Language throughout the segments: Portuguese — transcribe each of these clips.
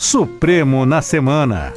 Supremo na Semana.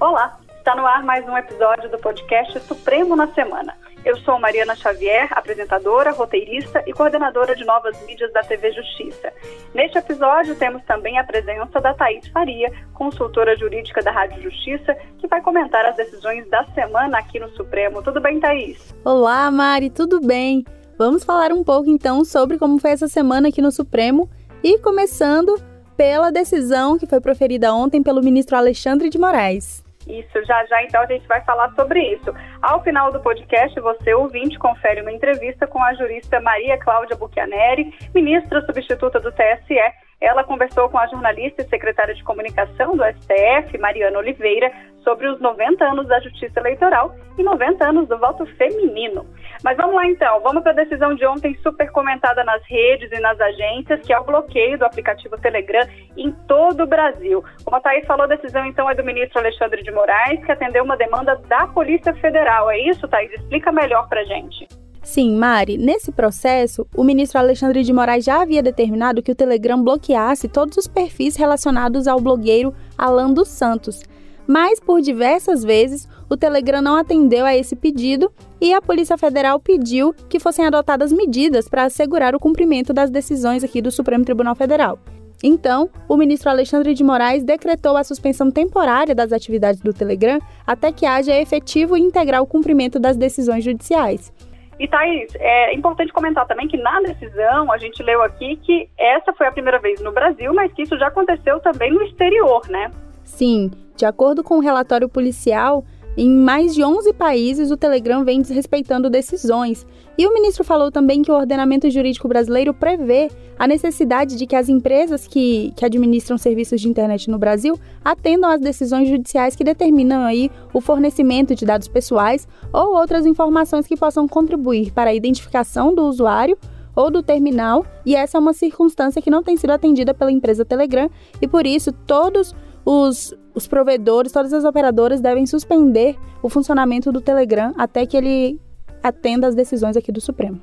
Olá, está no ar mais um episódio do podcast Supremo na Semana. Eu sou Mariana Xavier, apresentadora, roteirista e coordenadora de novas mídias da TV Justiça. Neste episódio temos também a presença da Thaís Faria, consultora jurídica da Rádio Justiça, que vai comentar as decisões da semana aqui no Supremo. Tudo bem, Thaís? Olá, Mari, tudo bem? Vamos falar um pouco então sobre como foi essa semana aqui no Supremo e começando pela decisão que foi proferida ontem pelo ministro Alexandre de Moraes. Isso, já já então a gente vai falar sobre isso. Ao final do podcast, você ouvinte confere uma entrevista com a jurista Maria Cláudia Buchianeri, ministra substituta do TSE, ela conversou com a jornalista e secretária de comunicação do STF, Mariana Oliveira, sobre os 90 anos da Justiça Eleitoral e 90 anos do voto feminino. Mas vamos lá então, vamos para a decisão de ontem super comentada nas redes e nas agências, que é o bloqueio do aplicativo Telegram em todo o Brasil. Como a Thaís falou, a decisão então é do ministro Alexandre de Moraes, que atendeu uma demanda da Polícia Federal. É isso, Thaís? Explica melhor para gente. Sim, Mari, nesse processo, o ministro Alexandre de Moraes já havia determinado que o Telegram bloqueasse todos os perfis relacionados ao blogueiro Alan dos Santos. Mas, por diversas vezes, o Telegram não atendeu a esse pedido e a Polícia Federal pediu que fossem adotadas medidas para assegurar o cumprimento das decisões aqui do Supremo Tribunal Federal. Então, o ministro Alexandre de Moraes decretou a suspensão temporária das atividades do Telegram até que haja efetivo e integral cumprimento das decisões judiciais. E Thaís, é importante comentar também que na decisão a gente leu aqui que essa foi a primeira vez no Brasil, mas que isso já aconteceu também no exterior, né? Sim, de acordo com o relatório policial, em mais de 11 países, o Telegram vem desrespeitando decisões. E o ministro falou também que o ordenamento jurídico brasileiro prevê a necessidade de que as empresas que, que administram serviços de internet no Brasil atendam às decisões judiciais que determinam aí o fornecimento de dados pessoais ou outras informações que possam contribuir para a identificação do usuário ou do terminal, e essa é uma circunstância que não tem sido atendida pela empresa Telegram, e por isso todos os, os provedores, todas as operadoras devem suspender o funcionamento do Telegram até que ele atenda às decisões aqui do Supremo.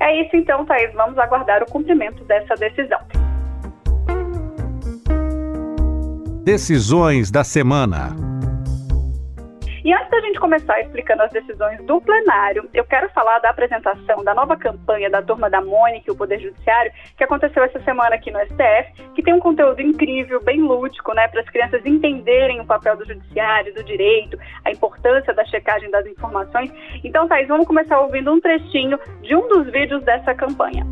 É isso então, Thaís. Vamos aguardar o cumprimento dessa decisão. Decisões da semana. E antes da gente começar explicando as decisões do plenário, eu quero falar da apresentação da nova campanha da Turma da Mônica e o Poder Judiciário, que aconteceu essa semana aqui no STF, que tem um conteúdo incrível, bem lúdico, né, para as crianças entenderem o papel do judiciário, do direito, a importância da checagem das informações. Então, Thais, vamos começar ouvindo um trechinho de um dos vídeos dessa campanha.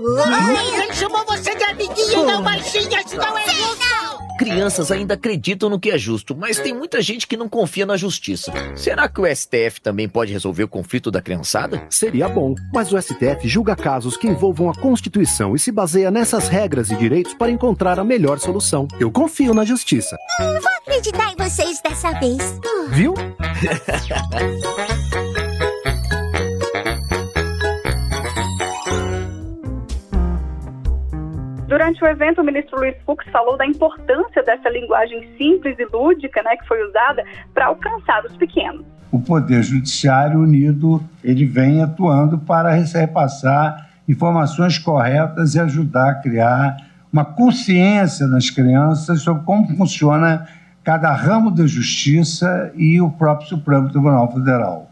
Ele chamou você de amiguinha, não, baixinha, isso não é justo! Crianças ainda acreditam no que é justo, mas tem muita gente que não confia na justiça. Será que o STF também pode resolver o conflito da criançada? Seria bom, mas o STF julga casos que envolvam a Constituição e se baseia nessas regras e direitos para encontrar a melhor solução. Eu confio na justiça. Hum, vou acreditar em vocês dessa vez. Viu? Durante o evento, o ministro Luiz Fux falou da importância dessa linguagem simples e lúdica, né, que foi usada para alcançar os pequenos. O Poder Judiciário unido, ele vem atuando para repassar informações corretas e ajudar a criar uma consciência nas crianças sobre como funciona cada ramo da justiça e o próprio Supremo Tribunal Federal.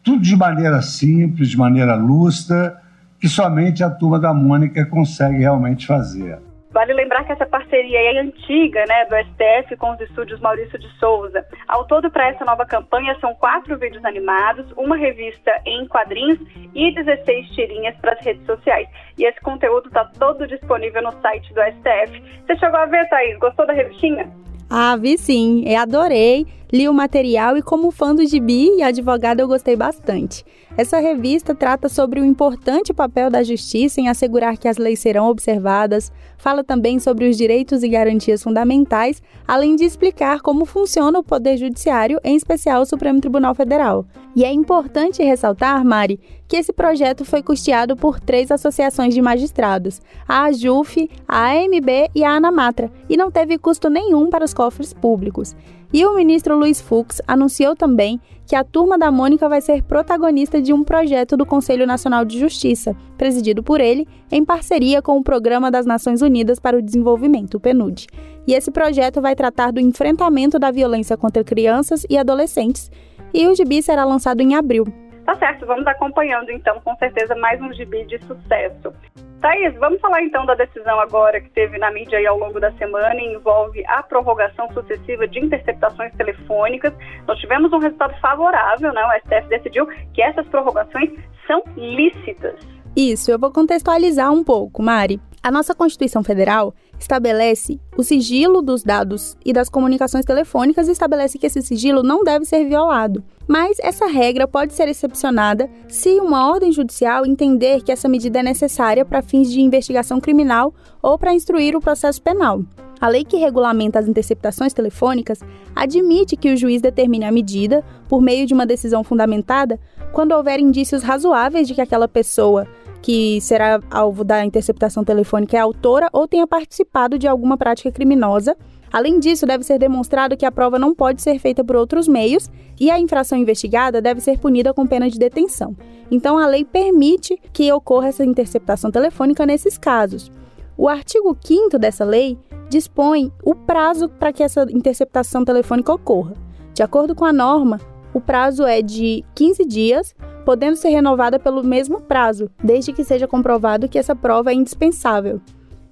Tudo de maneira simples, de maneira lúcida, que somente a turma da Mônica consegue realmente fazer. Vale lembrar que essa parceria é antiga, né, do STF com os estúdios Maurício de Souza. Ao todo, para essa nova campanha, são quatro vídeos animados, uma revista em quadrinhos e 16 tirinhas para as redes sociais. E esse conteúdo está todo disponível no site do STF. Você chegou a ver, Thaís? Gostou da revistinha? Ah, vi sim, eu adorei, li o material e como fã do gibi e advogada eu gostei bastante. Essa revista trata sobre o importante papel da justiça em assegurar que as leis serão observadas, fala também sobre os direitos e garantias fundamentais, além de explicar como funciona o Poder Judiciário, em especial o Supremo Tribunal Federal. E é importante ressaltar, Mari, que esse projeto foi custeado por três associações de magistrados, a AJUF, a AMB e a ANAMATRA, e não teve custo nenhum para os cofres públicos. E o ministro Luiz Fux anunciou também que a turma da Mônica vai ser protagonista de um projeto do Conselho Nacional de Justiça, presidido por ele, em parceria com o Programa das Nações Unidas para o Desenvolvimento, o PNUD. E esse projeto vai tratar do enfrentamento da violência contra crianças e adolescentes, e o gibi será lançado em abril. Tá certo, vamos acompanhando então, com certeza, mais um gibi de sucesso. Thaís, vamos falar então da decisão agora que teve na mídia aí ao longo da semana e envolve a prorrogação sucessiva de interceptações telefônicas. Nós tivemos um resultado favorável, né? O STF decidiu que essas prorrogações são lícitas. Isso, eu vou contextualizar um pouco, Mari. A nossa Constituição Federal estabelece o sigilo dos dados e das comunicações telefônicas e estabelece que esse sigilo não deve ser violado. Mas essa regra pode ser excepcionada se uma ordem judicial entender que essa medida é necessária para fins de investigação criminal ou para instruir o processo penal. A lei que regulamenta as interceptações telefônicas admite que o juiz determine a medida, por meio de uma decisão fundamentada, quando houver indícios razoáveis de que aquela pessoa que será alvo da interceptação telefônica é autora ou tenha participado de alguma prática criminosa. Além disso, deve ser demonstrado que a prova não pode ser feita por outros meios e a infração investigada deve ser punida com pena de detenção. Então, a lei permite que ocorra essa interceptação telefônica nesses casos. O artigo 5 dessa lei dispõe o prazo para que essa interceptação telefônica ocorra. De acordo com a norma, o prazo é de 15 dias podendo ser renovada pelo mesmo prazo, desde que seja comprovado que essa prova é indispensável.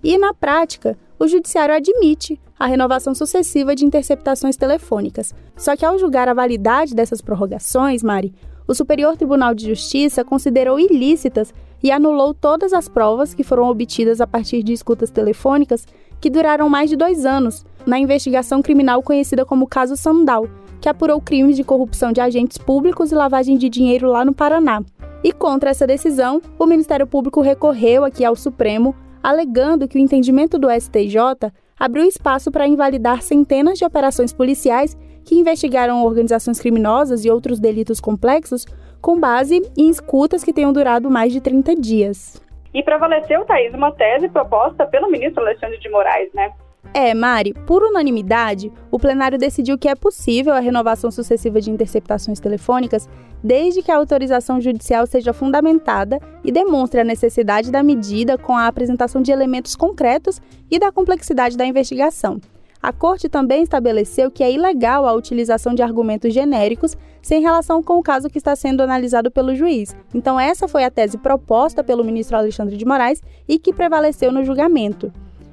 E, na prática, o Judiciário admite a renovação sucessiva de interceptações telefônicas. Só que, ao julgar a validade dessas prorrogações, Mari, o Superior Tribunal de Justiça considerou ilícitas e anulou todas as provas que foram obtidas a partir de escutas telefônicas que duraram mais de dois anos na investigação criminal conhecida como Caso Sandal, que apurou crimes de corrupção de agentes públicos e lavagem de dinheiro lá no Paraná. E contra essa decisão, o Ministério Público recorreu aqui ao Supremo, alegando que o entendimento do STJ abriu espaço para invalidar centenas de operações policiais que investigaram organizações criminosas e outros delitos complexos com base em escutas que tenham durado mais de 30 dias. E prevaleceu, Thaís, uma tese proposta pelo ministro Alexandre de Moraes, né? É, Mari, por unanimidade, o plenário decidiu que é possível a renovação sucessiva de interceptações telefônicas desde que a autorização judicial seja fundamentada e demonstre a necessidade da medida com a apresentação de elementos concretos e da complexidade da investigação. A Corte também estabeleceu que é ilegal a utilização de argumentos genéricos sem relação com o caso que está sendo analisado pelo juiz. Então, essa foi a tese proposta pelo ministro Alexandre de Moraes e que prevaleceu no julgamento.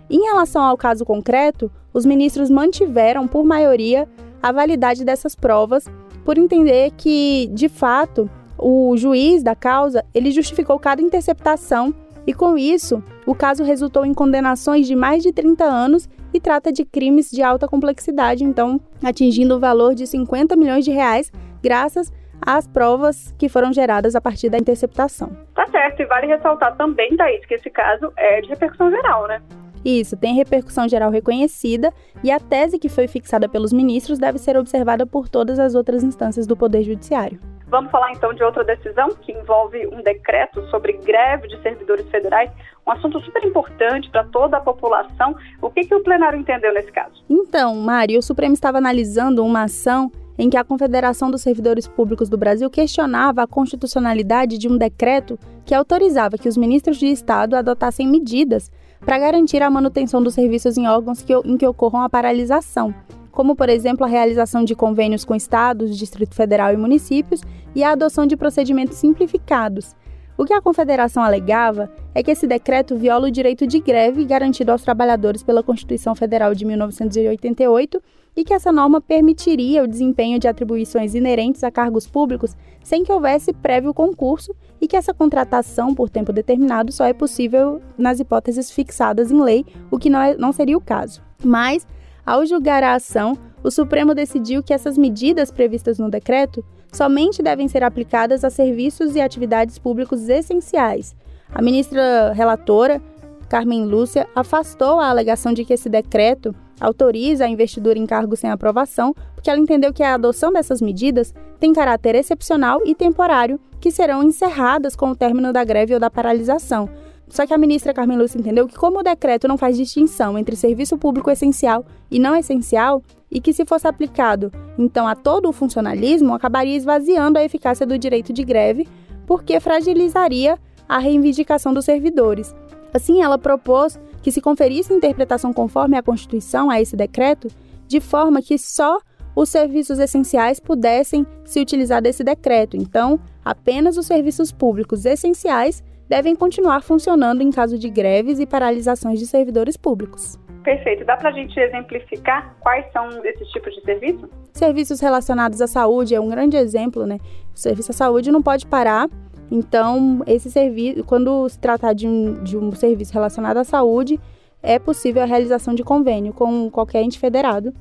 Em relação ao caso concreto, os ministros mantiveram, por maioria, a validade dessas provas, por entender que, de fato, o juiz da causa ele justificou cada interceptação e, com isso, o caso resultou em condenações de mais de 30 anos e trata de crimes de alta complexidade, então atingindo o valor de 50 milhões de reais, graças às provas que foram geradas a partir da interceptação. Tá certo, e vale ressaltar também, Thaís, que esse caso é de repercussão geral, né? Isso, tem repercussão geral reconhecida e a tese que foi fixada pelos ministros deve ser observada por todas as outras instâncias do Poder Judiciário. Vamos falar então de outra decisão que envolve um decreto sobre greve de servidores federais, um assunto super importante para toda a população. O que, que o plenário entendeu nesse caso? Então, Mari, o Supremo estava analisando uma ação em que a Confederação dos Servidores Públicos do Brasil questionava a constitucionalidade de um decreto que autorizava que os ministros de Estado adotassem medidas para garantir a manutenção dos serviços em órgãos que, em que ocorram a paralisação, como, por exemplo, a realização de convênios com estados, Distrito Federal e municípios e a adoção de procedimentos simplificados. O que a Confederação alegava é que esse decreto viola o direito de greve garantido aos trabalhadores pela Constituição Federal de 1988 e que essa norma permitiria o desempenho de atribuições inerentes a cargos públicos sem que houvesse prévio concurso e que essa contratação por tempo determinado só é possível nas hipóteses fixadas em lei, o que não, é, não seria o caso. Mas, ao julgar a ação, o Supremo decidiu que essas medidas previstas no decreto somente devem ser aplicadas a serviços e atividades públicos essenciais. A ministra relatora, Carmen Lúcia, afastou a alegação de que esse decreto autoriza a investidura em cargos sem aprovação, porque ela entendeu que a adoção dessas medidas tem caráter excepcional e temporário, que serão encerradas com o término da greve ou da paralisação. Só que a ministra Carmen Lúcia entendeu que, como o decreto não faz distinção entre serviço público essencial e não essencial, e que, se fosse aplicado então a todo o funcionalismo, acabaria esvaziando a eficácia do direito de greve, porque fragilizaria a reivindicação dos servidores. Assim, ela propôs que se conferisse interpretação conforme a Constituição a esse decreto, de forma que só os serviços essenciais pudessem se utilizar desse decreto. Então, apenas os serviços públicos essenciais devem continuar funcionando em caso de greves e paralisações de servidores públicos. Perfeito. Dá para a gente exemplificar quais são esses tipos de serviços? Serviços relacionados à saúde é um grande exemplo, né? O serviço à saúde não pode parar. Então, esse serviço, quando se tratar de um, de um serviço relacionado à saúde, é possível a realização de convênio com qualquer ente federado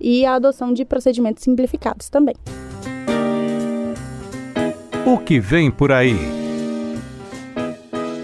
e a adoção de procedimentos simplificados também. O que vem por aí?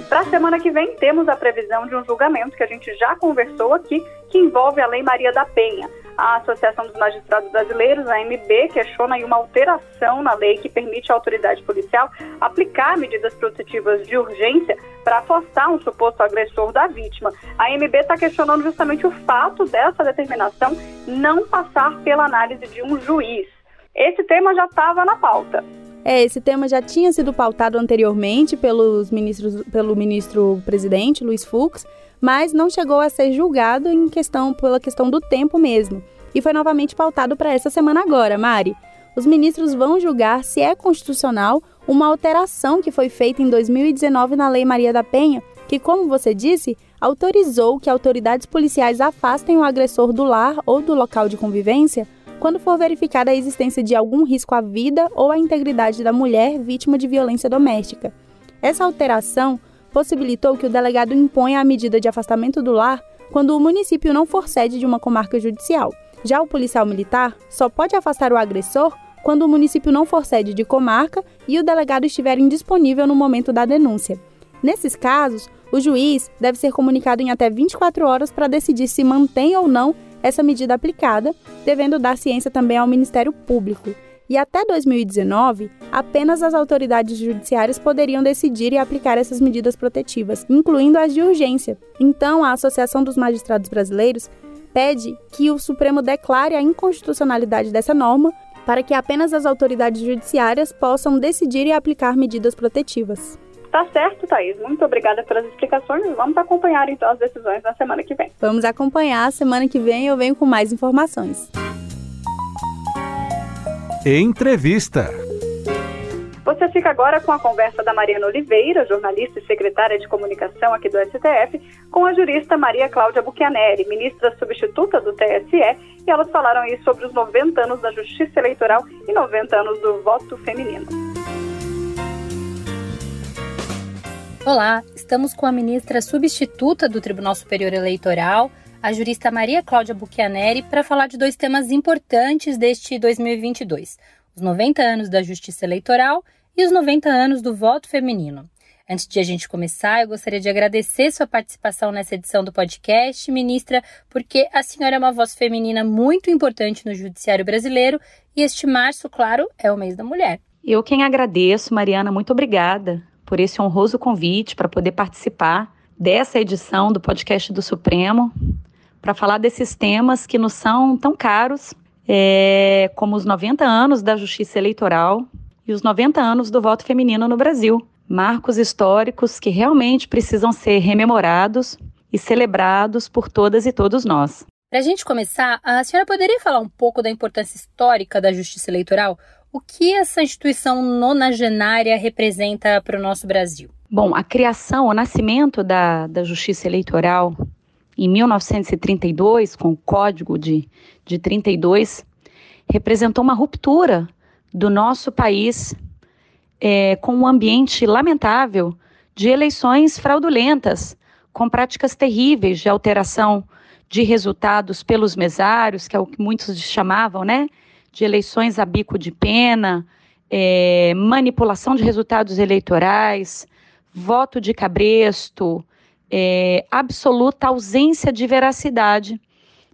Para a semana que vem, temos a previsão de um julgamento que a gente já conversou aqui, que envolve a Lei Maria da Penha. A Associação dos Magistrados Brasileiros, a AMB, questiona uma alteração na lei que permite à autoridade policial aplicar medidas protetivas de urgência para afastar um suposto agressor da vítima. A AMB está questionando justamente o fato dessa determinação não passar pela análise de um juiz. Esse tema já estava na pauta. É, esse tema já tinha sido pautado anteriormente pelos ministros, pelo ministro presidente Luiz Fux, mas não chegou a ser julgado em questão pela questão do tempo mesmo. E foi novamente pautado para essa semana agora, Mari. Os ministros vão julgar se é constitucional uma alteração que foi feita em 2019 na Lei Maria da Penha, que, como você disse, autorizou que autoridades policiais afastem o agressor do lar ou do local de convivência quando for verificada a existência de algum risco à vida ou à integridade da mulher vítima de violência doméstica. Essa alteração possibilitou que o delegado imponha a medida de afastamento do lar quando o município não for sede de uma comarca judicial. Já o policial militar só pode afastar o agressor quando o município não for sede de comarca e o delegado estiver indisponível no momento da denúncia. Nesses casos, o juiz deve ser comunicado em até 24 horas para decidir se mantém ou não essa medida aplicada, devendo dar ciência também ao Ministério Público. E até 2019, apenas as autoridades judiciárias poderiam decidir e aplicar essas medidas protetivas, incluindo as de urgência. Então, a Associação dos Magistrados Brasileiros pede que o Supremo declare a inconstitucionalidade dessa norma para que apenas as autoridades judiciárias possam decidir e aplicar medidas protetivas. Tá certo, Thaís. Muito obrigada pelas explicações. Vamos acompanhar então as decisões na semana que vem. Vamos acompanhar. Semana que vem eu venho com mais informações. Entrevista. Você fica agora com a conversa da Mariana Oliveira, jornalista e secretária de comunicação aqui do STF, com a jurista Maria Cláudia Buchianeri, ministra substituta do TSE, e elas falaram aí sobre os 90 anos da Justiça Eleitoral e 90 anos do voto feminino. Olá, estamos com a ministra substituta do Tribunal Superior Eleitoral, a jurista Maria Cláudia Buchianeri, para falar de dois temas importantes deste 2022: os 90 anos da Justiça Eleitoral e os 90 anos do voto feminino. Antes de a gente começar, eu gostaria de agradecer sua participação nessa edição do podcast, ministra, porque a senhora é uma voz feminina muito importante no judiciário brasileiro e este março, claro, é o mês da mulher. Eu quem agradeço, Mariana, muito obrigada por esse honroso convite para poder participar dessa edição do podcast do Supremo, para falar desses temas que nos são tão caros, é, como os 90 anos da justiça eleitoral e os 90 anos do voto feminino no Brasil. Marcos históricos que realmente precisam ser rememorados e celebrados por todas e todos nós. Para a gente começar, a senhora poderia falar um pouco da importância histórica da justiça eleitoral? O que essa instituição nonagenária representa para o nosso Brasil? Bom, a criação, o nascimento da, da justiça eleitoral em 1932, com o Código de, de 32, representou uma ruptura do nosso país é, com um ambiente lamentável de eleições fraudulentas, com práticas terríveis de alteração de resultados pelos mesários, que é o que muitos chamavam, né? de eleições a bico de pena, é, manipulação de resultados eleitorais, voto de cabresto, é, absoluta ausência de veracidade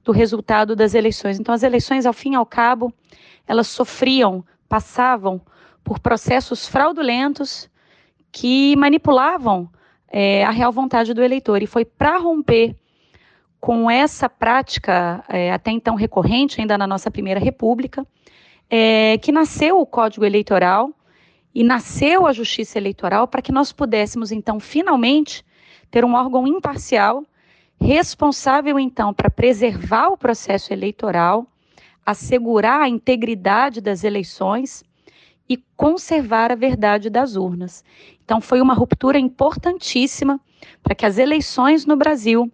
do resultado das eleições. Então, as eleições, ao fim e ao cabo, elas sofriam, passavam por processos fraudulentos que manipulavam é, a real vontade do eleitor. E foi para romper com essa prática é, até então recorrente, ainda na nossa primeira república, é, que nasceu o Código Eleitoral e nasceu a Justiça Eleitoral para que nós pudéssemos, então, finalmente ter um órgão imparcial, responsável, então, para preservar o processo eleitoral, assegurar a integridade das eleições e conservar a verdade das urnas. Então, foi uma ruptura importantíssima para que as eleições no Brasil,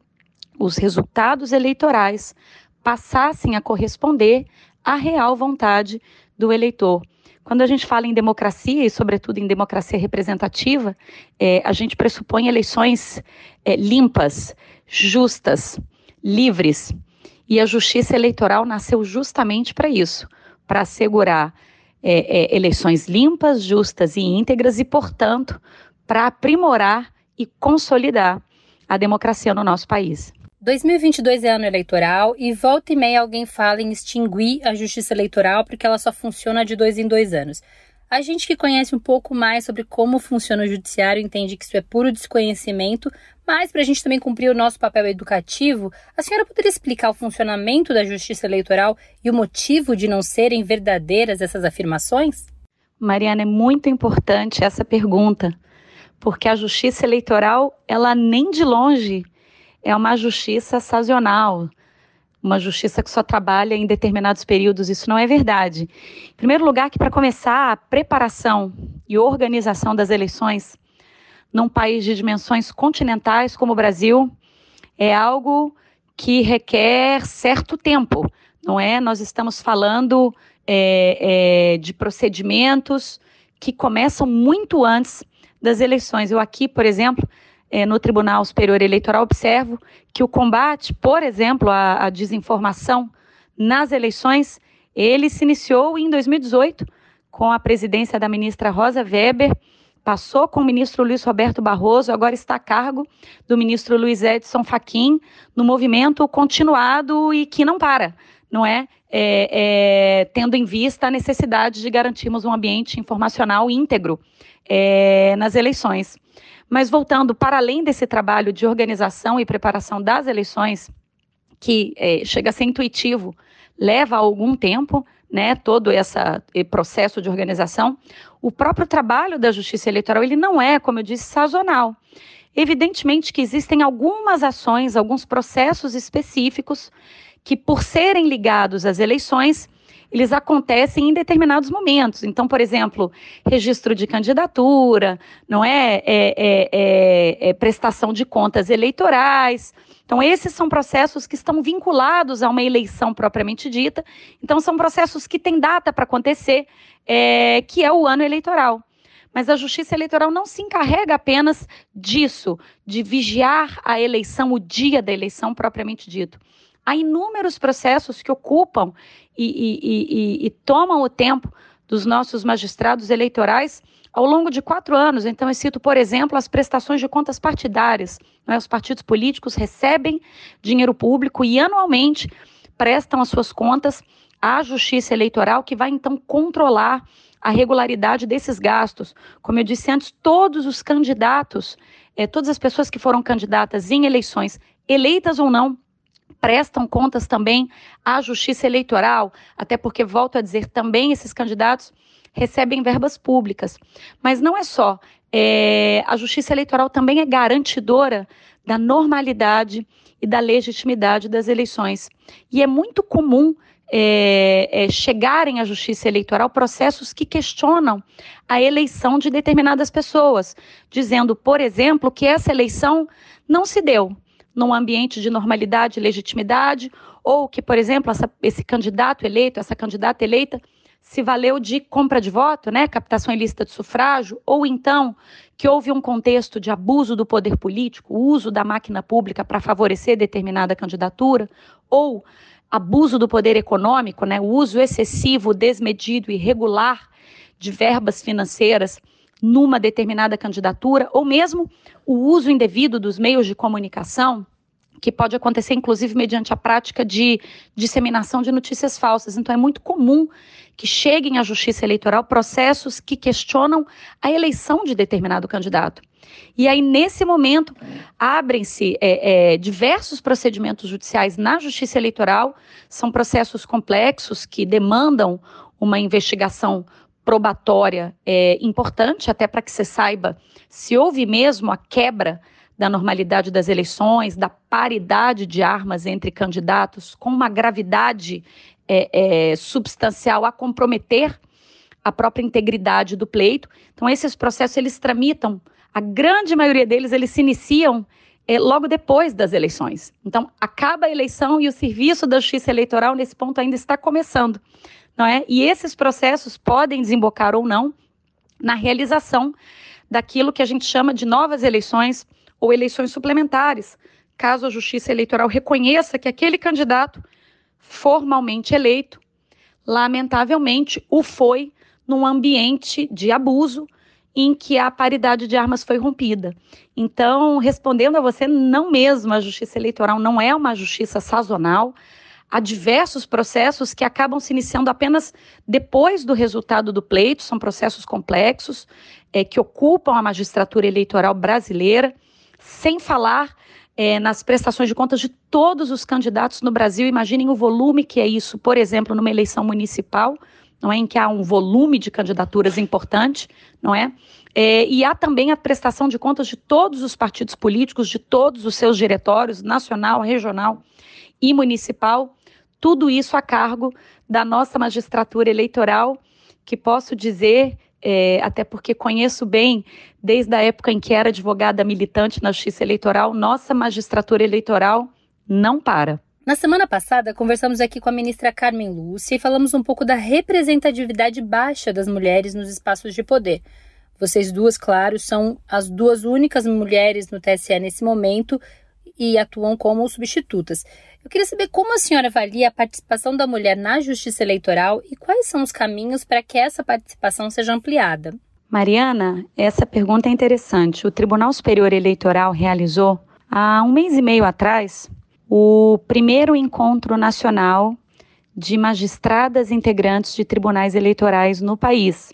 os resultados eleitorais, passassem a corresponder à real vontade do eleitor. Quando a gente fala em democracia, e sobretudo em democracia representativa, é, a gente pressupõe eleições é, limpas, justas, livres. E a justiça eleitoral nasceu justamente para isso para assegurar é, é, eleições limpas, justas e íntegras e, portanto, para aprimorar e consolidar a democracia no nosso país. 2022 é ano eleitoral e volta e meia alguém fala em extinguir a justiça eleitoral porque ela só funciona de dois em dois anos. A gente que conhece um pouco mais sobre como funciona o judiciário entende que isso é puro desconhecimento, mas para a gente também cumprir o nosso papel educativo, a senhora poderia explicar o funcionamento da justiça eleitoral e o motivo de não serem verdadeiras essas afirmações? Mariana, é muito importante essa pergunta, porque a justiça eleitoral, ela nem de longe é uma justiça sazonal, uma justiça que só trabalha em determinados períodos. Isso não é verdade. Em primeiro lugar, que para começar a preparação e organização das eleições num país de dimensões continentais como o Brasil é algo que requer certo tempo, não é? Nós estamos falando é, é, de procedimentos que começam muito antes das eleições. Eu aqui, por exemplo, é, no Tribunal Superior Eleitoral, observo que o combate, por exemplo, à, à desinformação nas eleições, ele se iniciou em 2018 com a presidência da ministra Rosa Weber, passou com o ministro Luiz Roberto Barroso, agora está a cargo do ministro Luiz Edson Fachin, no movimento continuado e que não para, não é? é, é tendo em vista a necessidade de garantirmos um ambiente informacional íntegro é, nas eleições. Mas voltando para além desse trabalho de organização e preparação das eleições, que é, chega a ser intuitivo, leva algum tempo, né, todo esse processo de organização, o próprio trabalho da Justiça Eleitoral ele não é, como eu disse, sazonal. Evidentemente que existem algumas ações, alguns processos específicos que, por serem ligados às eleições, eles acontecem em determinados momentos. Então, por exemplo, registro de candidatura, não é, é, é, é, é prestação de contas eleitorais. Então, esses são processos que estão vinculados a uma eleição propriamente dita. Então, são processos que têm data para acontecer, é, que é o ano eleitoral. Mas a justiça eleitoral não se encarrega apenas disso, de vigiar a eleição, o dia da eleição propriamente dito. Há inúmeros processos que ocupam e, e, e, e tomam o tempo dos nossos magistrados eleitorais ao longo de quatro anos. Então, eu cito, por exemplo, as prestações de contas partidárias. Né? Os partidos políticos recebem dinheiro público e anualmente prestam as suas contas à Justiça Eleitoral, que vai então controlar a regularidade desses gastos. Como eu disse antes, todos os candidatos, eh, todas as pessoas que foram candidatas em eleições, eleitas ou não, prestam contas também à Justiça Eleitoral, até porque, volto a dizer, também esses candidatos recebem verbas públicas. Mas não é só. É, a Justiça Eleitoral também é garantidora da normalidade e da legitimidade das eleições. E é muito comum é, é, chegarem à justiça eleitoral processos que questionam a eleição de determinadas pessoas, dizendo, por exemplo, que essa eleição não se deu, num ambiente de normalidade e legitimidade, ou que, por exemplo, essa, esse candidato eleito, essa candidata eleita, se valeu de compra de voto, né, captação ilícita de sufrágio, ou então que houve um contexto de abuso do poder político, uso da máquina pública para favorecer determinada candidatura, ou abuso do poder econômico, né, uso excessivo, desmedido e irregular de verbas financeiras numa determinada candidatura, ou mesmo o uso indevido dos meios de comunicação, que pode acontecer, inclusive, mediante a prática de disseminação de notícias falsas. Então, é muito comum que cheguem à Justiça Eleitoral processos que questionam a eleição de determinado candidato. E aí, nesse momento, abrem-se é, é, diversos procedimentos judiciais na Justiça Eleitoral, são processos complexos que demandam uma investigação probatória é, importante, até para que você saiba se houve mesmo a quebra da normalidade das eleições, da paridade de armas entre candidatos, com uma gravidade é, é, substancial a comprometer a própria integridade do pleito. Então, esses processos eles tramitam, a grande maioria deles eles se iniciam é, logo depois das eleições. Então, acaba a eleição e o serviço da justiça eleitoral nesse ponto ainda está começando, não é? E esses processos podem desembocar ou não na realização daquilo que a gente chama de novas eleições ou eleições suplementares, caso a Justiça Eleitoral reconheça que aquele candidato formalmente eleito, lamentavelmente, o foi num ambiente de abuso em que a paridade de armas foi rompida. Então, respondendo a você, não mesmo a Justiça Eleitoral não é uma justiça sazonal. Há diversos processos que acabam se iniciando apenas depois do resultado do pleito, são processos complexos é, que ocupam a magistratura eleitoral brasileira sem falar é, nas prestações de contas de todos os candidatos no Brasil. Imaginem o volume que é isso, por exemplo, numa eleição municipal, não é, em que há um volume de candidaturas importante, não é? é? E há também a prestação de contas de todos os partidos políticos, de todos os seus diretórios, nacional, regional e municipal, tudo isso a cargo da nossa magistratura eleitoral, que posso dizer é, até porque conheço bem, desde a época em que era advogada militante na Justiça Eleitoral, nossa magistratura eleitoral não para. Na semana passada, conversamos aqui com a ministra Carmen Lúcia e falamos um pouco da representatividade baixa das mulheres nos espaços de poder. Vocês duas, claro, são as duas únicas mulheres no TSE nesse momento e atuam como substitutas. Eu queria saber como a senhora avalia a participação da mulher na justiça eleitoral e quais são os caminhos para que essa participação seja ampliada. Mariana, essa pergunta é interessante. O Tribunal Superior Eleitoral realizou, há um mês e meio atrás, o primeiro encontro nacional de magistradas integrantes de tribunais eleitorais no país.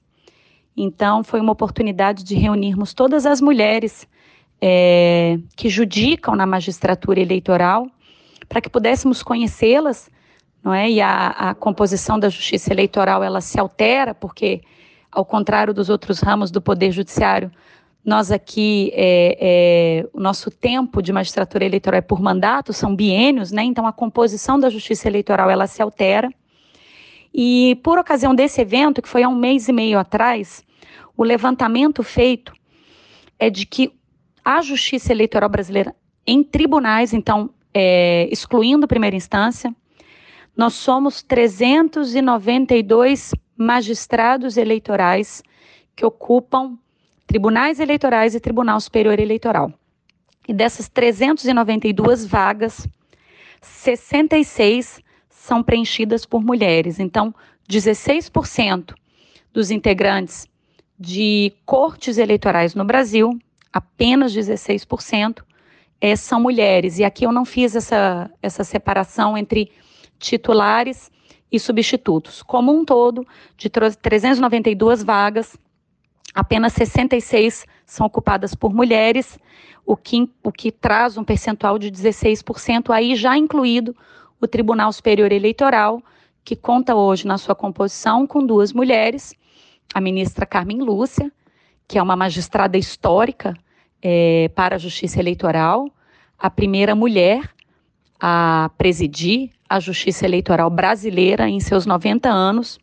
Então, foi uma oportunidade de reunirmos todas as mulheres é, que judicam na magistratura eleitoral para que pudéssemos conhecê-las, não é? E a, a composição da justiça eleitoral ela se altera porque, ao contrário dos outros ramos do poder judiciário, nós aqui, é, é, o nosso tempo de magistratura eleitoral é por mandato, são biênios, né? Então a composição da justiça eleitoral ela se altera. E por ocasião desse evento, que foi há um mês e meio atrás, o levantamento feito é de que a justiça eleitoral brasileira em tribunais, então é, excluindo primeira instância, nós somos 392 magistrados eleitorais que ocupam tribunais eleitorais e Tribunal Superior Eleitoral. E dessas 392 vagas, 66 são preenchidas por mulheres. Então, 16% dos integrantes de cortes eleitorais no Brasil, apenas 16%, é, são mulheres. E aqui eu não fiz essa, essa separação entre titulares e substitutos. Como um todo, de 392 vagas, apenas 66 são ocupadas por mulheres, o que, o que traz um percentual de 16%, aí já incluído o Tribunal Superior Eleitoral, que conta hoje na sua composição com duas mulheres, a ministra Carmen Lúcia, que é uma magistrada histórica é, para a Justiça Eleitoral, a primeira mulher a presidir a Justiça Eleitoral brasileira em seus 90 anos,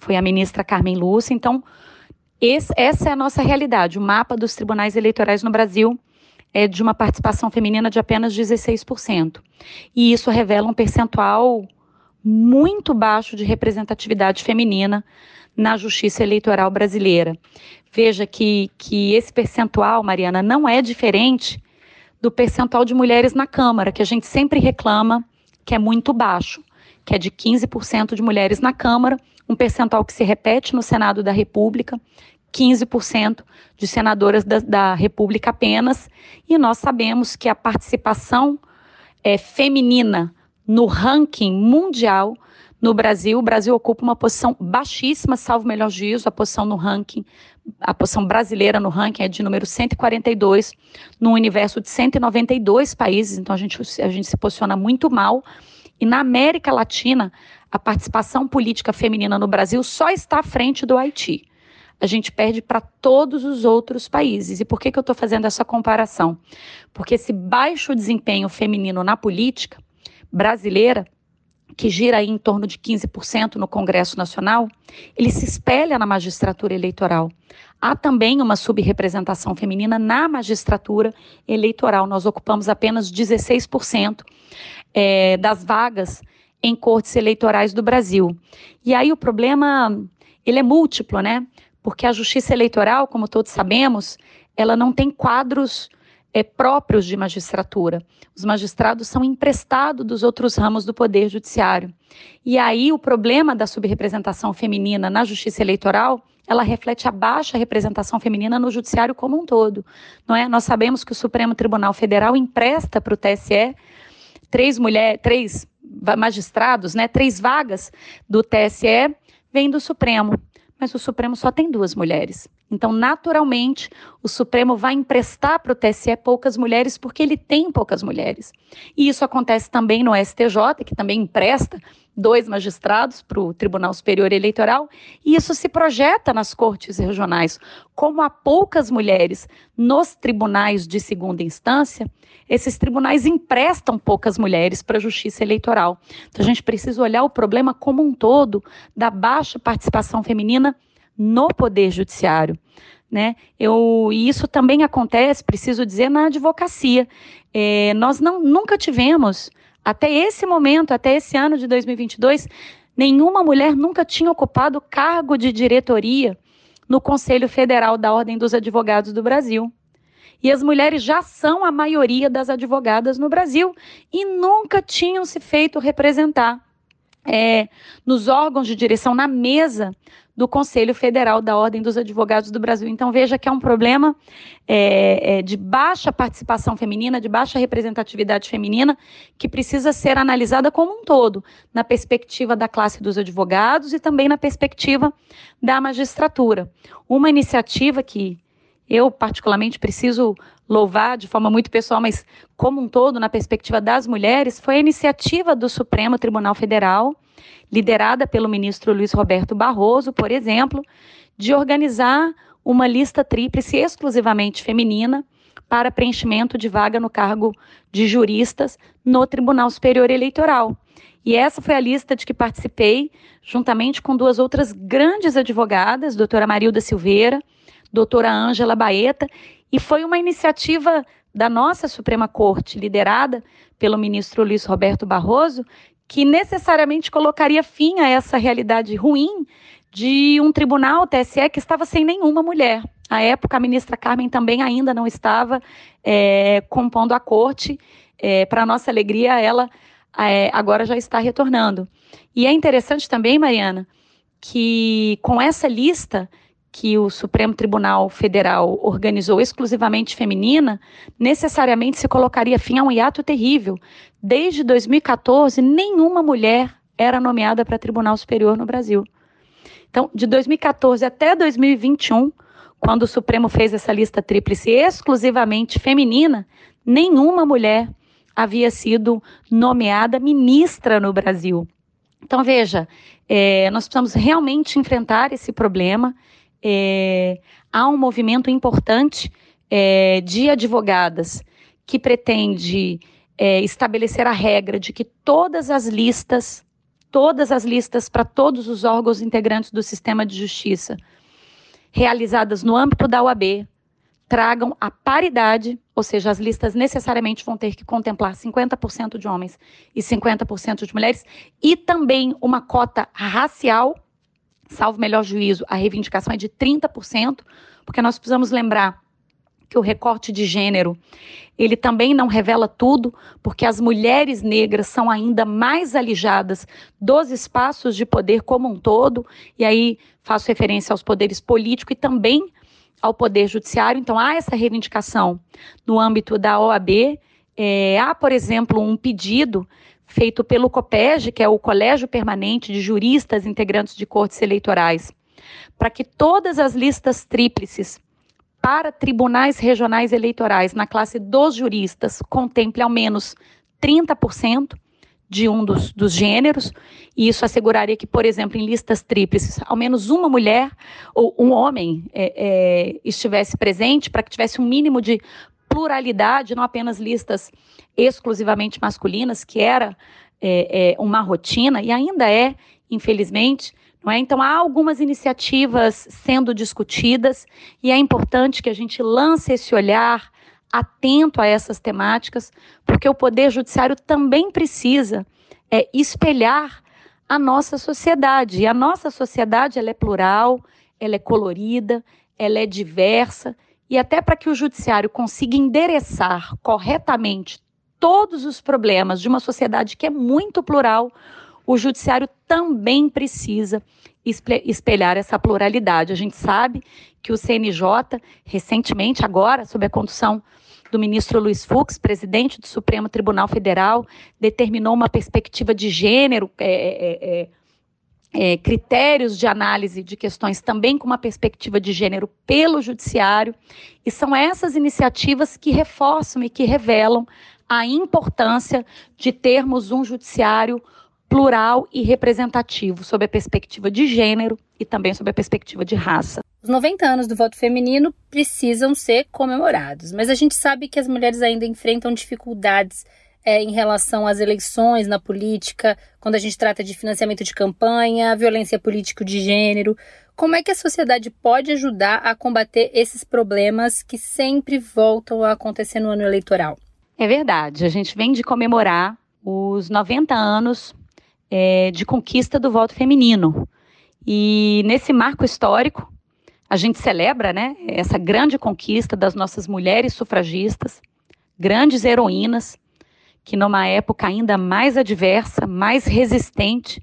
foi a ministra Carmen Lúcia. Então, esse, essa é a nossa realidade. O mapa dos tribunais eleitorais no Brasil é de uma participação feminina de apenas 16%. E isso revela um percentual muito baixo de representatividade feminina na justiça eleitoral brasileira. Veja que, que esse percentual, Mariana, não é diferente do percentual de mulheres na Câmara, que a gente sempre reclama que é muito baixo, que é de 15% de mulheres na Câmara, um percentual que se repete no Senado da República, 15% de senadoras da, da, República apenas, e nós sabemos que a participação é, feminina no ranking mundial. No Brasil, o Brasil ocupa uma posição baixíssima, salvo melhor juízo, a posição no ranking, a posição brasileira no ranking é de número 142, no universo de 192 países, então a gente, a gente se posiciona muito mal. E na América Latina, a participação política feminina no Brasil só está à frente do Haiti. A gente perde para todos os outros países. E por que, que eu estou fazendo essa comparação? Porque esse baixo desempenho feminino na política brasileira, que gira em torno de 15% no Congresso Nacional, ele se espelha na magistratura eleitoral. Há também uma subrepresentação feminina na magistratura eleitoral. Nós ocupamos apenas 16% é, das vagas em cortes eleitorais do Brasil. E aí o problema, ele é múltiplo, né? Porque a justiça eleitoral, como todos sabemos, ela não tem quadros é, próprios de magistratura. Os magistrados são emprestados dos outros ramos do Poder Judiciário. E aí o problema da subrepresentação feminina na justiça eleitoral, ela reflete a baixa representação feminina no judiciário como um todo. Não é? Nós sabemos que o Supremo Tribunal Federal empresta para o TSE três mulheres, três magistrados, né, três vagas do TSE vêm do Supremo mas o Supremo só tem duas mulheres. Então, naturalmente, o Supremo vai emprestar para o TSE poucas mulheres porque ele tem poucas mulheres. E isso acontece também no STJ, que também empresta dois magistrados para o Tribunal Superior Eleitoral, e isso se projeta nas cortes regionais. Como há poucas mulheres nos tribunais de segunda instância, esses tribunais emprestam poucas mulheres para a justiça eleitoral. Então a gente precisa olhar o problema como um todo da baixa participação feminina no poder judiciário. Né? Eu, e isso também acontece, preciso dizer, na advocacia. É, nós não, nunca tivemos até esse momento, até esse ano de 2022, nenhuma mulher nunca tinha ocupado cargo de diretoria no Conselho Federal da Ordem dos Advogados do Brasil. E as mulheres já são a maioria das advogadas no Brasil e nunca tinham se feito representar é, nos órgãos de direção, na mesa do Conselho Federal da Ordem dos Advogados do Brasil. Então, veja que é um problema é, é, de baixa participação feminina, de baixa representatividade feminina, que precisa ser analisada como um todo, na perspectiva da classe dos advogados e também na perspectiva da magistratura. Uma iniciativa que eu, particularmente, preciso louvar de forma muito pessoal, mas como um todo, na perspectiva das mulheres, foi a iniciativa do Supremo Tribunal Federal liderada pelo ministro Luiz Roberto Barroso, por exemplo, de organizar uma lista tríplice exclusivamente feminina para preenchimento de vaga no cargo de juristas no Tribunal Superior Eleitoral. E essa foi a lista de que participei, juntamente com duas outras grandes advogadas, doutora Marilda Silveira, doutora Ângela Baeta, e foi uma iniciativa da nossa Suprema Corte, liderada pelo ministro Luiz Roberto Barroso, que necessariamente colocaria fim a essa realidade ruim de um tribunal TSE que estava sem nenhuma mulher. À época, a ministra Carmen também ainda não estava é, compondo a corte. É, Para nossa alegria, ela é, agora já está retornando. E é interessante também, Mariana, que com essa lista que o Supremo Tribunal Federal organizou exclusivamente feminina, necessariamente se colocaria fim a um hiato terrível. Desde 2014, nenhuma mulher era nomeada para Tribunal Superior no Brasil. Então, de 2014 até 2021, quando o Supremo fez essa lista tríplice exclusivamente feminina, nenhuma mulher havia sido nomeada ministra no Brasil. Então, veja, é, nós precisamos realmente enfrentar esse problema é, há um movimento importante é, de advogadas que pretende é, estabelecer a regra de que todas as listas, todas as listas para todos os órgãos integrantes do sistema de justiça, realizadas no âmbito da OAB, tragam a paridade, ou seja, as listas necessariamente vão ter que contemplar 50% de homens e 50% de mulheres, e também uma cota racial salvo melhor juízo, a reivindicação é de 30%, porque nós precisamos lembrar que o recorte de gênero, ele também não revela tudo, porque as mulheres negras são ainda mais alijadas dos espaços de poder como um todo, e aí faço referência aos poderes político e também ao poder judiciário. Então há essa reivindicação no âmbito da OAB, É, há, por exemplo, um pedido feito pelo COPEG, que é o Colégio Permanente de Juristas Integrantes de Cortes Eleitorais, para que todas as listas tríplices para tribunais regionais eleitorais na classe dos juristas contemple ao menos 30% de um dos, dos, gêneros, e isso asseguraria que, por exemplo, em listas tríplices, ao menos uma mulher ou um homem é, é, estivesse presente, para que tivesse um mínimo de pluralidade, não apenas listas exclusivamente masculinas, que era é, é uma rotina e ainda é, infelizmente. Não é? Então, há algumas iniciativas sendo discutidas e é importante que a gente lance esse olhar atento a essas temáticas, porque o Poder Judiciário também precisa é, espelhar a nossa sociedade. E a nossa sociedade ela é plural, ela é colorida, ela é diversa, e até para que o Judiciário consiga endereçar corretamente todos os problemas de uma sociedade que é muito plural, o Judiciário também precisa espelhar essa pluralidade. A gente sabe que o CNJ, recentemente, agora, sob a condução do ministro Luiz Fux, presidente do Supremo Tribunal Federal, determinou uma perspectiva de gênero, é, é, é, é, critérios de análise de questões também com uma perspectiva de gênero pelo judiciário, e são essas iniciativas que reforçam e que revelam a importância de termos um judiciário plural e representativo sob a perspectiva de gênero e também sob a perspectiva de raça. Os 90 anos do voto feminino precisam ser comemorados, mas a gente sabe que as mulheres ainda enfrentam dificuldades é, em relação às eleições na política, quando a gente trata de financiamento de campanha, violência política de gênero. Como é que a sociedade pode ajudar a combater esses problemas que sempre voltam a acontecer no ano eleitoral? É verdade, a gente vem de comemorar os 90 anos é, de conquista do voto feminino. E nesse marco histórico, a gente celebra né, essa grande conquista das nossas mulheres sufragistas, grandes heroínas, que numa época ainda mais adversa, mais resistente,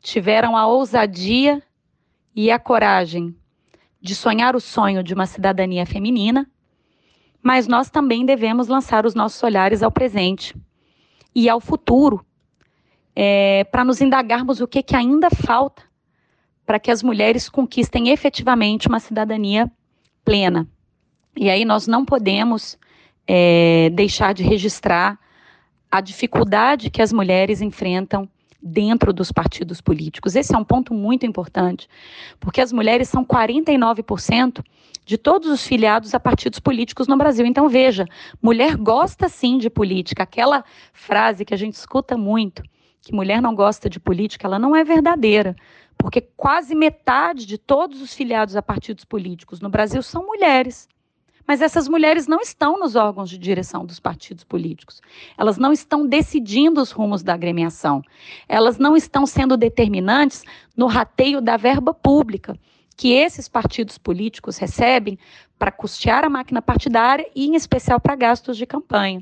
tiveram a ousadia e a coragem de sonhar o sonho de uma cidadania feminina, mas nós também devemos lançar os nossos olhares ao presente e ao futuro, é, para nos indagarmos o que, que ainda falta para que as mulheres conquistem efetivamente uma cidadania plena. E aí nós não podemos é, deixar de registrar a dificuldade que as mulheres enfrentam dentro dos partidos políticos. Esse é um ponto muito importante, porque as mulheres são 49% de todos os filiados a partidos políticos no Brasil. Então, veja, mulher gosta sim de política. Aquela frase que a gente escuta muito, que mulher não gosta de política, ela não é verdadeira porque quase metade de todos os filiados a partidos políticos no Brasil são mulheres. Mas essas mulheres não estão nos órgãos de direção dos partidos políticos. Elas não estão decidindo os rumos da agremiação. Elas não estão sendo determinantes no rateio da verba pública que esses partidos políticos recebem para custear a máquina partidária e, em especial, para gastos de campanha.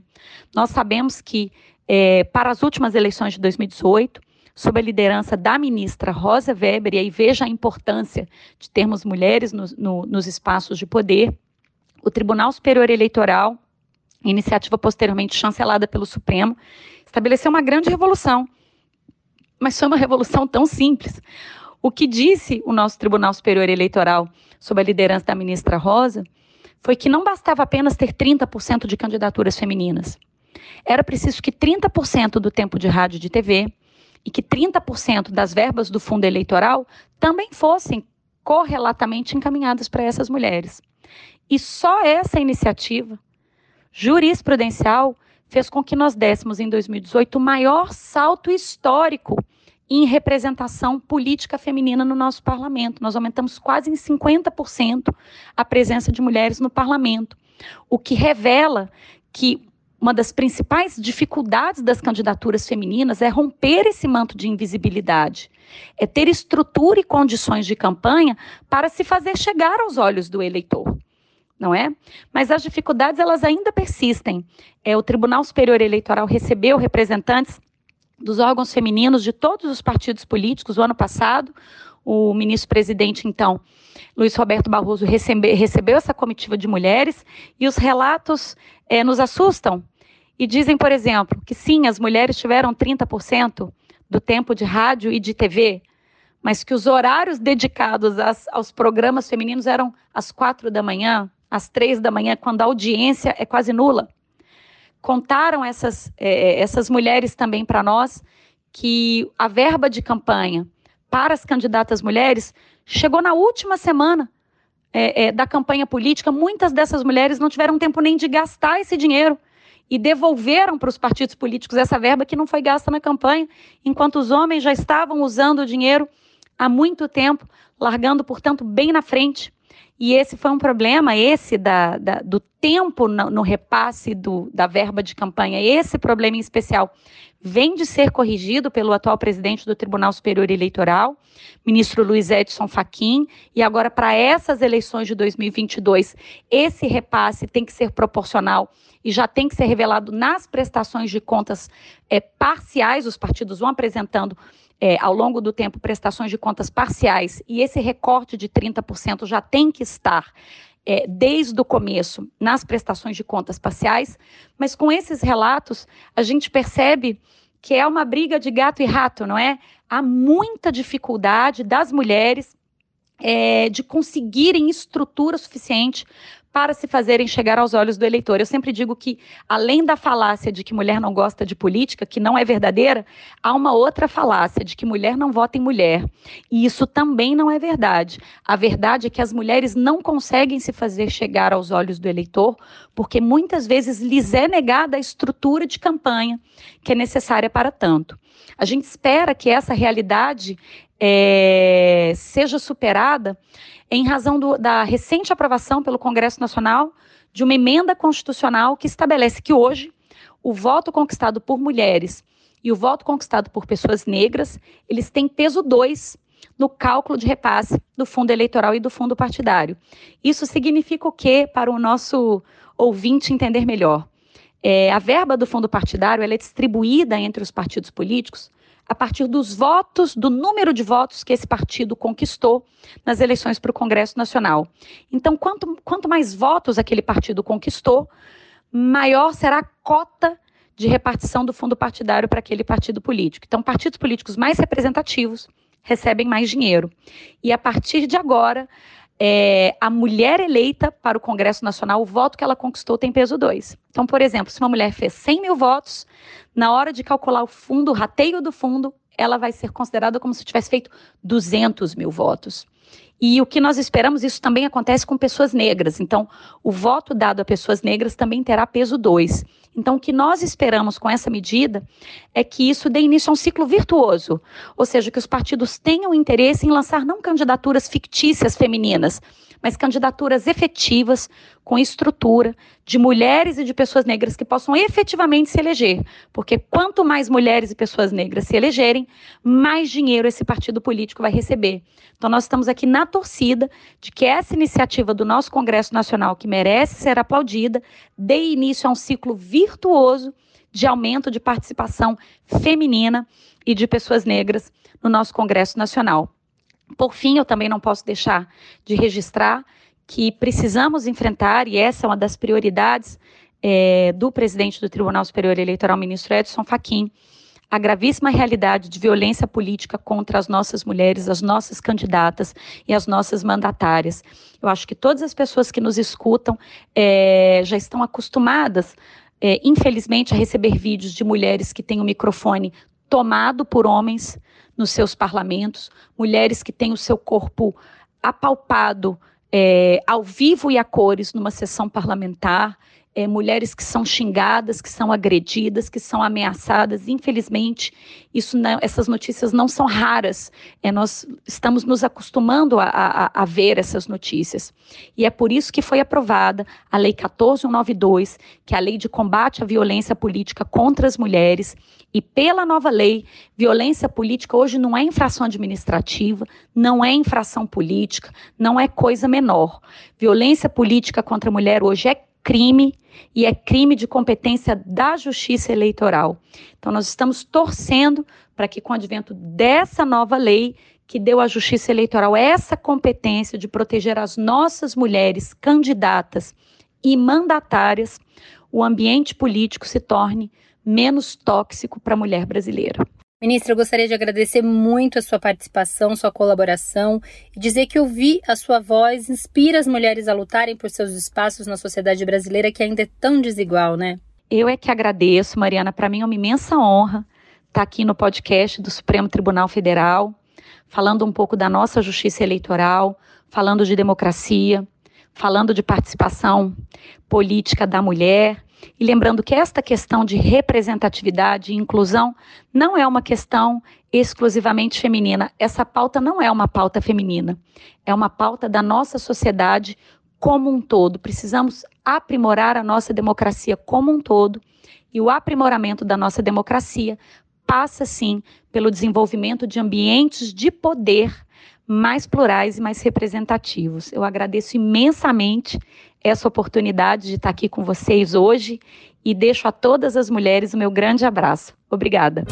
Nós sabemos que, é, para as últimas eleições de 2018, sob a liderança da ministra Rosa Weber, e aí veja a importância de termos mulheres no, no, nos espaços de poder, o Tribunal Superior Eleitoral, iniciativa posteriormente chancelada pelo Supremo, estabeleceu uma grande revolução. Mas foi uma revolução tão simples. O que disse o nosso Tribunal Superior Eleitoral, sob a liderança da ministra Rosa, foi que não bastava apenas ter 30% de candidaturas femininas. Era preciso que 30% do tempo de rádio e de TV, e que 30% das verbas do fundo eleitoral também fossem correlatamente encaminhadas para essas mulheres. E só essa iniciativa jurisprudencial fez com que nós dessemos em 2018 o maior salto histórico em representação política feminina no nosso parlamento. Nós aumentamos quase em 50% a presença de mulheres no parlamento, o que revela que uma das principais dificuldades das candidaturas femininas é romper esse manto de invisibilidade, é ter estrutura e condições de campanha para se fazer chegar aos olhos do eleitor, não é? Mas as dificuldades elas ainda persistem. É, o Tribunal Superior Eleitoral recebeu representantes dos órgãos femininos de todos os partidos políticos o ano passado. O ministro-presidente, então, Luiz Roberto Barroso, recebe, recebeu essa comitiva de mulheres e os relatos é, nos assustam e dizem, por exemplo, que sim, as mulheres tiveram 30% do tempo de rádio e de TV, mas que os horários dedicados às, aos programas femininos eram às quatro da manhã, às três da manhã, quando a audiência é quase nula. Contaram essas, é, essas mulheres também para nós que a verba de campanha para as candidatas mulheres chegou na última semana é, é, da campanha política. Muitas dessas mulheres não tiveram tempo nem de gastar esse dinheiro e devolveram para os partidos políticos essa verba que não foi gasta na campanha, enquanto os homens já estavam usando o dinheiro há muito tempo, largando, portanto, bem na frente. E esse foi um problema, esse da, da do tempo no, no repasse do, da verba de campanha, esse problema em especial, vem de ser corrigido pelo atual presidente do Tribunal Superior Eleitoral, ministro Luiz Edson Fachin, e agora para essas eleições de 2022, esse repasse tem que ser proporcional e já tem que ser revelado nas prestações de contas é, parciais, os partidos vão apresentando é, ao longo do tempo prestações de contas parciais e esse recorte de 30% já tem que estar é, desde o começo nas prestações de contas parciais, mas com esses relatos a gente percebe que é uma briga de gato e rato, não é? Há muita dificuldade das mulheres é, de conseguirem estrutura suficiente para se fazerem chegar aos olhos do eleitor. Eu sempre digo que, além da falácia de que mulher não gosta de política, que não é verdadeira, há uma outra falácia de que mulher não vota em mulher. E isso também não é verdade. A verdade é que as mulheres não conseguem se fazer chegar aos olhos do eleitor, porque muitas vezes lhes é negada a estrutura de campanha que é necessária para tanto. A gente espera que essa realidade é, seja superada em razão do, da recente aprovação pelo Congresso Nacional de uma emenda constitucional que estabelece que hoje o voto conquistado por mulheres e o voto conquistado por pessoas negras, eles têm peso 2 no cálculo de repasse do fundo eleitoral e do fundo partidário. Isso significa o quê para o nosso ouvinte entender melhor? É, a verba do fundo partidário é distribuída entre os partidos políticos a partir dos votos, do número de votos que esse partido conquistou nas eleições para o Congresso Nacional. Então, quanto, quanto mais votos aquele partido conquistou, maior será a cota de repartição do fundo partidário para aquele partido político. Então, partidos políticos mais representativos recebem mais dinheiro. E a partir de agora, é, a mulher eleita para o Congresso Nacional, o voto que ela conquistou tem peso 2. Então, por exemplo, se uma mulher fez 100 mil votos, na hora de calcular o fundo, o rateio do fundo, ela vai ser considerada como se tivesse feito 200 mil votos. E o que nós esperamos, isso também acontece com pessoas negras. Então, o voto dado a pessoas negras também terá peso 2. Então, o que nós esperamos com essa medida é que isso dê início a um ciclo virtuoso, ou seja, que os partidos tenham interesse em lançar não candidaturas fictícias femininas, mas candidaturas efetivas, com estrutura, de mulheres e de pessoas negras que possam efetivamente se eleger. Porque quanto mais mulheres e pessoas negras se elegerem, mais dinheiro esse partido político vai receber. Então, nós estamos aqui na torcida de que essa iniciativa do nosso Congresso Nacional, que merece ser aplaudida, dê início a um ciclo virtuoso de aumento de participação feminina e de pessoas negras no nosso Congresso Nacional. Por fim, eu também não posso deixar de registrar que precisamos enfrentar, e essa é uma das prioridades é, do presidente do Tribunal Superior Eleitoral, ministro Edson Fachin, a gravíssima realidade de violência política contra as nossas mulheres, as nossas candidatas e as nossas mandatárias. Eu acho que todas as pessoas que nos escutam é, já estão acostumadas, é, infelizmente, a receber vídeos de mulheres que têm o microfone tomado por homens nos seus parlamentos, mulheres que têm o seu corpo apalpado é, ao vivo e a cores numa sessão parlamentar, é, mulheres que são xingadas, que são agredidas, que são ameaçadas. Infelizmente, isso não, essas notícias não são raras. É, nós estamos nos acostumando a, a, a, ver essas notícias. E é por isso que foi aprovada a Lei 14192, que é a lei de combate à violência política contra as mulheres. E pela nova lei, violência política hoje não é infração administrativa, não é infração política, não é coisa menor. Violência política contra a mulher hoje é crime e é crime de competência da Justiça Eleitoral. Então, nós estamos torcendo para que, com o advento dessa nova lei, que deu à Justiça Eleitoral essa competência de proteger as nossas mulheres candidatas e mandatárias, o ambiente político se torne menos tóxico para a mulher brasileira. Ministra, eu gostaria de agradecer muito a sua participação, sua colaboração e dizer que ouvir a sua voz inspira as mulheres a lutarem por seus espaços na sociedade brasileira que ainda é tão desigual, né? Eu é que agradeço, Mariana. Para mim é uma imensa honra estar aqui no podcast do Supremo Tribunal Federal, falando um pouco da nossa justiça eleitoral, falando de democracia, falando de participação política da mulher e lembrando que esta questão de representatividade e inclusão não é uma questão exclusivamente feminina. Essa pauta não é uma pauta feminina, é uma pauta da nossa sociedade como um todo. Precisamos aprimorar a nossa democracia como um todo e o aprimoramento da nossa democracia passa sim pelo desenvolvimento de ambientes de poder mais plurais e mais representativos. Eu agradeço imensamente essa oportunidade de estar aqui com vocês hoje e deixo a todas as mulheres o meu grande abraço. Obrigada.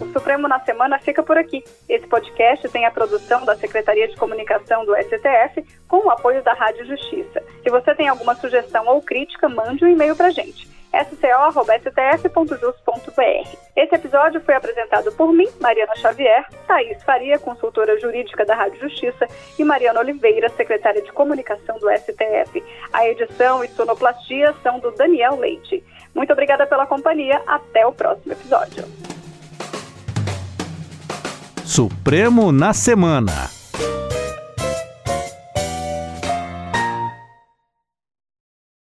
O Supremo na Semana fica por aqui. Esse podcast tem a produção da Secretaria de Comunicação do STF com o apoio da Rádio Justiça. Se você tem alguma sugestão ou crítica, mande um e-mail para gente sco.stf.jus.br. Esse episódio foi apresentado por mim, Mariana Xavier, Thaís Faria, consultora jurídica da Rádio Justiça, e Mariana Oliveira, secretária de comunicação do STF. A edição e sonoplastia são do Daniel Leite. Muito obrigada pela companhia. Até o próximo episódio. Supremo na Semana.